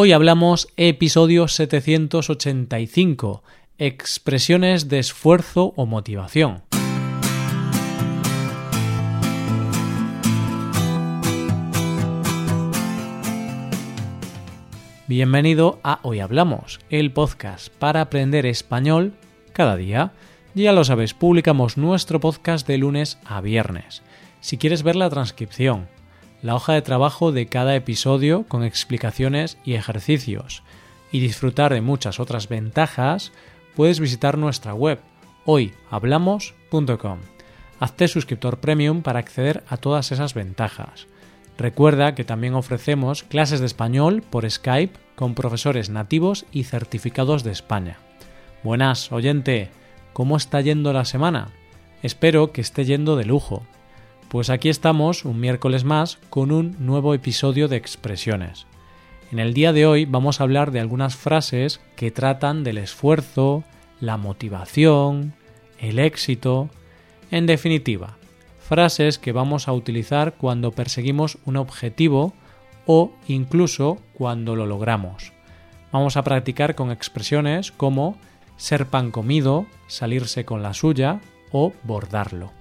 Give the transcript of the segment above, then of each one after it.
Hoy hablamos episodio 785, expresiones de esfuerzo o motivación. Bienvenido a Hoy Hablamos, el podcast para aprender español cada día. Ya lo sabes, publicamos nuestro podcast de lunes a viernes. Si quieres ver la transcripción, la hoja de trabajo de cada episodio con explicaciones y ejercicios, y disfrutar de muchas otras ventajas, puedes visitar nuestra web hoyhablamos.com. Hazte suscriptor premium para acceder a todas esas ventajas. Recuerda que también ofrecemos clases de español por Skype con profesores nativos y certificados de España. Buenas, oyente, ¿cómo está yendo la semana? Espero que esté yendo de lujo. Pues aquí estamos un miércoles más con un nuevo episodio de expresiones. En el día de hoy vamos a hablar de algunas frases que tratan del esfuerzo, la motivación, el éxito, en definitiva, frases que vamos a utilizar cuando perseguimos un objetivo o incluso cuando lo logramos. Vamos a practicar con expresiones como ser pan comido, salirse con la suya o bordarlo.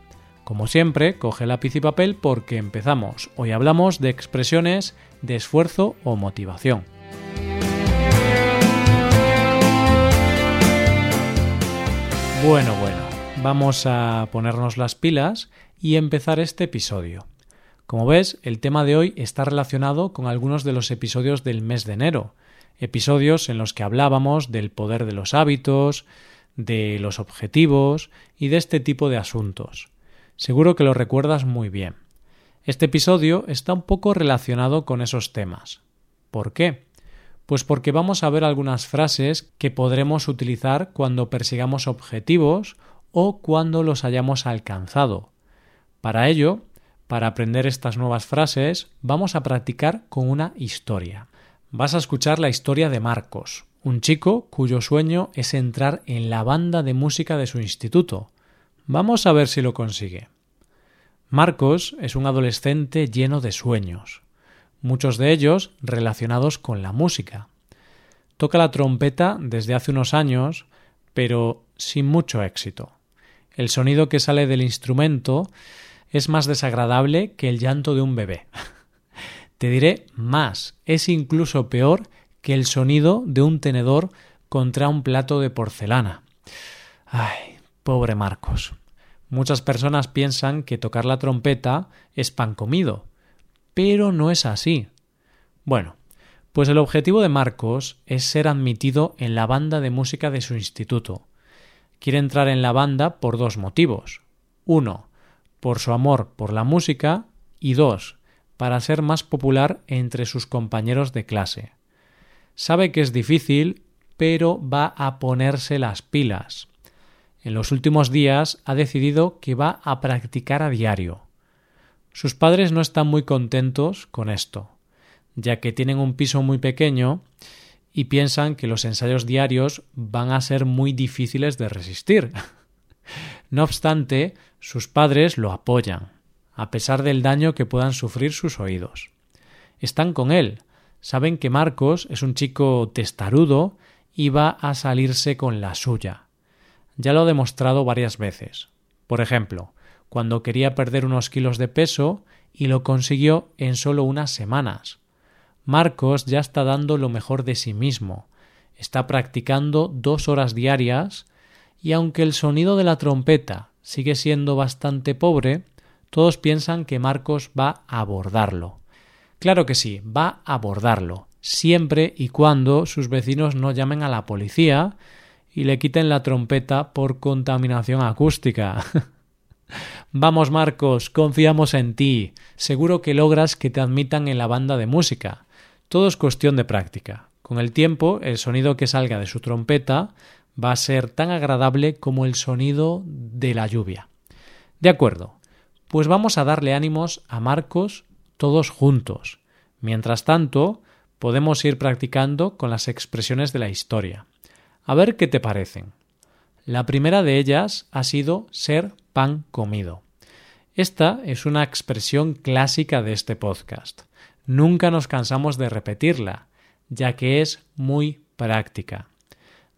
Como siempre, coge lápiz y papel porque empezamos. Hoy hablamos de expresiones de esfuerzo o motivación. Bueno, bueno, vamos a ponernos las pilas y empezar este episodio. Como ves, el tema de hoy está relacionado con algunos de los episodios del mes de enero, episodios en los que hablábamos del poder de los hábitos, de los objetivos y de este tipo de asuntos. Seguro que lo recuerdas muy bien. Este episodio está un poco relacionado con esos temas. ¿Por qué? Pues porque vamos a ver algunas frases que podremos utilizar cuando persigamos objetivos o cuando los hayamos alcanzado. Para ello, para aprender estas nuevas frases, vamos a practicar con una historia. Vas a escuchar la historia de Marcos, un chico cuyo sueño es entrar en la banda de música de su instituto. Vamos a ver si lo consigue. Marcos es un adolescente lleno de sueños, muchos de ellos relacionados con la música. Toca la trompeta desde hace unos años, pero sin mucho éxito. El sonido que sale del instrumento es más desagradable que el llanto de un bebé. Te diré más, es incluso peor que el sonido de un tenedor contra un plato de porcelana. Ay, pobre Marcos. Muchas personas piensan que tocar la trompeta es pan comido, pero no es así. Bueno, pues el objetivo de Marcos es ser admitido en la banda de música de su instituto. Quiere entrar en la banda por dos motivos. Uno, por su amor por la música y dos, para ser más popular entre sus compañeros de clase. Sabe que es difícil, pero va a ponerse las pilas. En los últimos días ha decidido que va a practicar a diario. Sus padres no están muy contentos con esto, ya que tienen un piso muy pequeño y piensan que los ensayos diarios van a ser muy difíciles de resistir. no obstante, sus padres lo apoyan, a pesar del daño que puedan sufrir sus oídos. Están con él, saben que Marcos es un chico testarudo y va a salirse con la suya. Ya lo ha demostrado varias veces. Por ejemplo, cuando quería perder unos kilos de peso y lo consiguió en solo unas semanas. Marcos ya está dando lo mejor de sí mismo. Está practicando dos horas diarias y aunque el sonido de la trompeta sigue siendo bastante pobre, todos piensan que Marcos va a abordarlo. Claro que sí, va a abordarlo, siempre y cuando sus vecinos no llamen a la policía y le quiten la trompeta por contaminación acústica. Vamos, Marcos, confiamos en ti. Seguro que logras que te admitan en la banda de música. Todo es cuestión de práctica. Con el tiempo, el sonido que salga de su trompeta va a ser tan agradable como el sonido de la lluvia. De acuerdo, pues vamos a darle ánimos a Marcos todos juntos. Mientras tanto, podemos ir practicando con las expresiones de la historia. A ver qué te parecen. La primera de ellas ha sido ser pan comido. Esta es una expresión clásica de este podcast. Nunca nos cansamos de repetirla, ya que es muy práctica.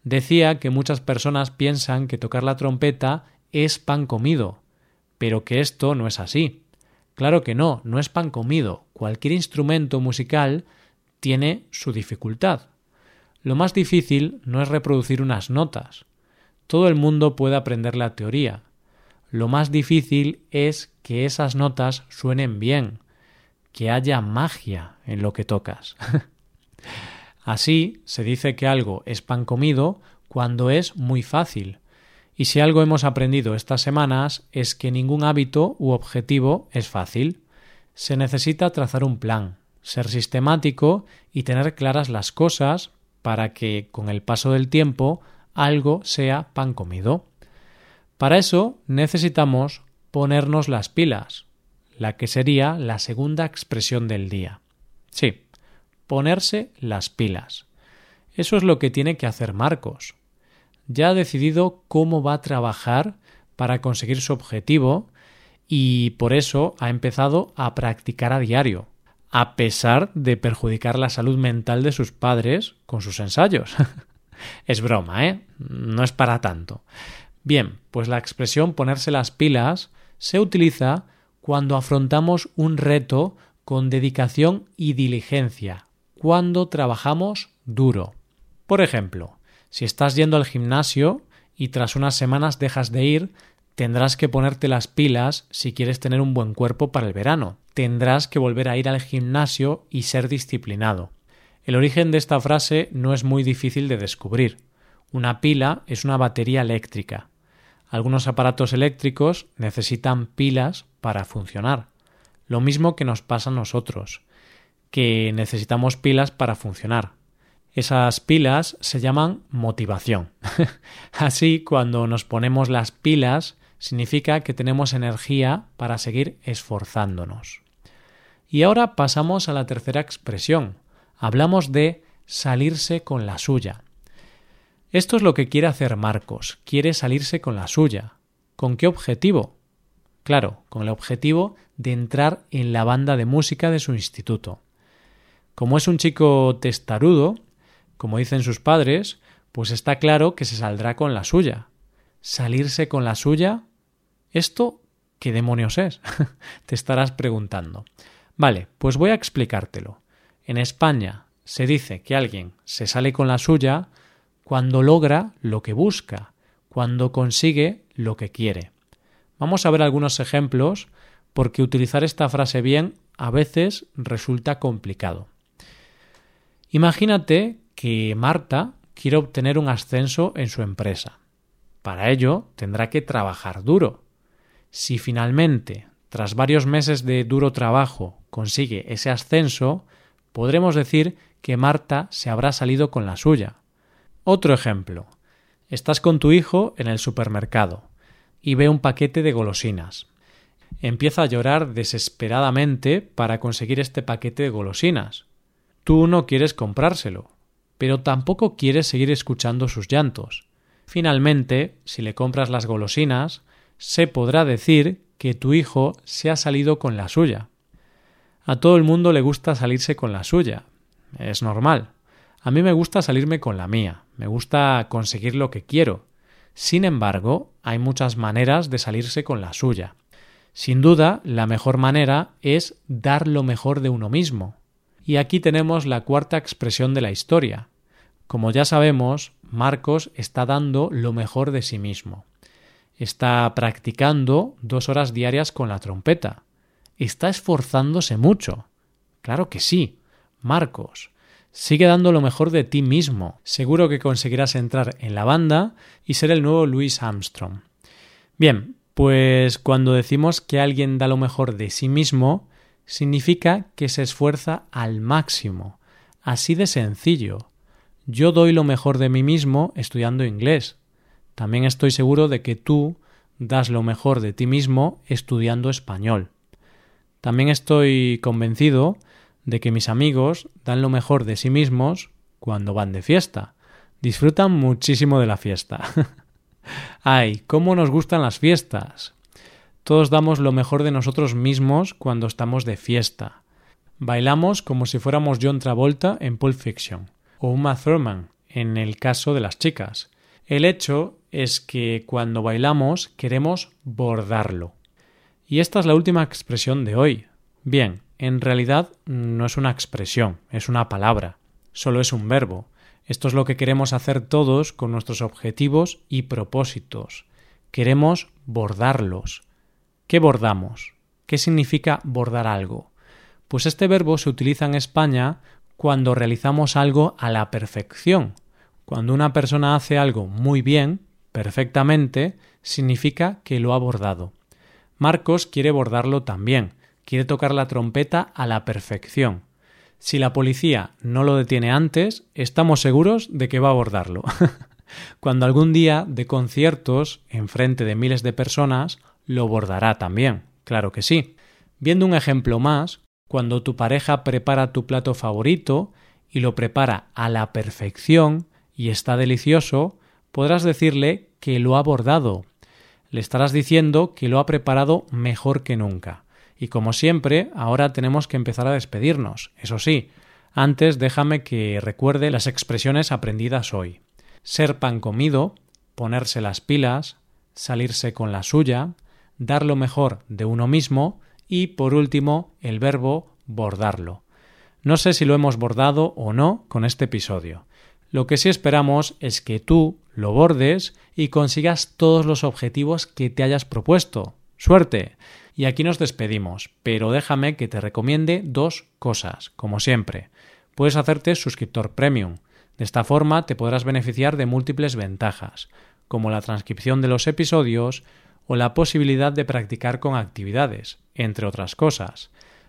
Decía que muchas personas piensan que tocar la trompeta es pan comido, pero que esto no es así. Claro que no, no es pan comido. Cualquier instrumento musical tiene su dificultad. Lo más difícil no es reproducir unas notas. Todo el mundo puede aprender la teoría. Lo más difícil es que esas notas suenen bien, que haya magia en lo que tocas. Así se dice que algo es pan comido cuando es muy fácil. Y si algo hemos aprendido estas semanas es que ningún hábito u objetivo es fácil. Se necesita trazar un plan, ser sistemático y tener claras las cosas para que, con el paso del tiempo, algo sea pan comido. Para eso necesitamos ponernos las pilas, la que sería la segunda expresión del día. Sí, ponerse las pilas. Eso es lo que tiene que hacer Marcos. Ya ha decidido cómo va a trabajar para conseguir su objetivo y por eso ha empezado a practicar a diario, a pesar de perjudicar la salud mental de sus padres con sus ensayos. es broma, ¿eh? No es para tanto. Bien, pues la expresión ponerse las pilas se utiliza cuando afrontamos un reto con dedicación y diligencia, cuando trabajamos duro. Por ejemplo, si estás yendo al gimnasio y tras unas semanas dejas de ir, tendrás que ponerte las pilas si quieres tener un buen cuerpo para el verano. Tendrás que volver a ir al gimnasio y ser disciplinado. El origen de esta frase no es muy difícil de descubrir. Una pila es una batería eléctrica. Algunos aparatos eléctricos necesitan pilas para funcionar. Lo mismo que nos pasa a nosotros, que necesitamos pilas para funcionar. Esas pilas se llaman motivación. Así, cuando nos ponemos las pilas, significa que tenemos energía para seguir esforzándonos. Y ahora pasamos a la tercera expresión. Hablamos de salirse con la suya. Esto es lo que quiere hacer Marcos. Quiere salirse con la suya. ¿Con qué objetivo? Claro, con el objetivo de entrar en la banda de música de su instituto. Como es un chico testarudo, como dicen sus padres, pues está claro que se saldrá con la suya. ¿Salirse con la suya? ¿Esto qué demonios es? Te estarás preguntando. Vale, pues voy a explicártelo. En España se dice que alguien se sale con la suya cuando logra lo que busca, cuando consigue lo que quiere. Vamos a ver algunos ejemplos porque utilizar esta frase bien a veces resulta complicado. Imagínate que Marta quiere obtener un ascenso en su empresa. Para ello tendrá que trabajar duro. Si finalmente, tras varios meses de duro trabajo, consigue ese ascenso, podremos decir que Marta se habrá salido con la suya, otro ejemplo. Estás con tu hijo en el supermercado y ve un paquete de golosinas. Empieza a llorar desesperadamente para conseguir este paquete de golosinas. Tú no quieres comprárselo, pero tampoco quieres seguir escuchando sus llantos. Finalmente, si le compras las golosinas, se podrá decir que tu hijo se ha salido con la suya. A todo el mundo le gusta salirse con la suya. Es normal. A mí me gusta salirme con la mía, me gusta conseguir lo que quiero. Sin embargo, hay muchas maneras de salirse con la suya. Sin duda, la mejor manera es dar lo mejor de uno mismo. Y aquí tenemos la cuarta expresión de la historia. Como ya sabemos, Marcos está dando lo mejor de sí mismo. Está practicando dos horas diarias con la trompeta. Está esforzándose mucho. Claro que sí. Marcos, Sigue dando lo mejor de ti mismo. Seguro que conseguirás entrar en la banda y ser el nuevo Louis Armstrong. Bien, pues cuando decimos que alguien da lo mejor de sí mismo, significa que se esfuerza al máximo. Así de sencillo. Yo doy lo mejor de mí mismo estudiando inglés. También estoy seguro de que tú das lo mejor de ti mismo estudiando español. También estoy convencido de que mis amigos dan lo mejor de sí mismos cuando van de fiesta. Disfrutan muchísimo de la fiesta. Ay, cómo nos gustan las fiestas. Todos damos lo mejor de nosotros mismos cuando estamos de fiesta. Bailamos como si fuéramos John Travolta en Pulp Fiction o Uma Thurman en el caso de las chicas. El hecho es que cuando bailamos queremos bordarlo. Y esta es la última expresión de hoy. Bien, en realidad no es una expresión, es una palabra, solo es un verbo. Esto es lo que queremos hacer todos con nuestros objetivos y propósitos. Queremos bordarlos. ¿Qué bordamos? ¿Qué significa bordar algo? Pues este verbo se utiliza en España cuando realizamos algo a la perfección. Cuando una persona hace algo muy bien, perfectamente, significa que lo ha bordado. Marcos quiere bordarlo también, quiere tocar la trompeta a la perfección. Si la policía no lo detiene antes, estamos seguros de que va a abordarlo. Cuando algún día de conciertos, en frente de miles de personas, lo bordará también, claro que sí. Viendo un ejemplo más, cuando tu pareja prepara tu plato favorito y lo prepara a la perfección y está delicioso, podrás decirle que lo ha bordado. Le estarás diciendo que lo ha preparado mejor que nunca. Y como siempre, ahora tenemos que empezar a despedirnos. Eso sí, antes déjame que recuerde las expresiones aprendidas hoy. Ser pan comido, ponerse las pilas, salirse con la suya, dar lo mejor de uno mismo y, por último, el verbo bordarlo. No sé si lo hemos bordado o no con este episodio. Lo que sí esperamos es que tú lo bordes y consigas todos los objetivos que te hayas propuesto. ¡Suerte! Y aquí nos despedimos, pero déjame que te recomiende dos cosas, como siempre. Puedes hacerte suscriptor premium. De esta forma te podrás beneficiar de múltiples ventajas, como la transcripción de los episodios o la posibilidad de practicar con actividades, entre otras cosas.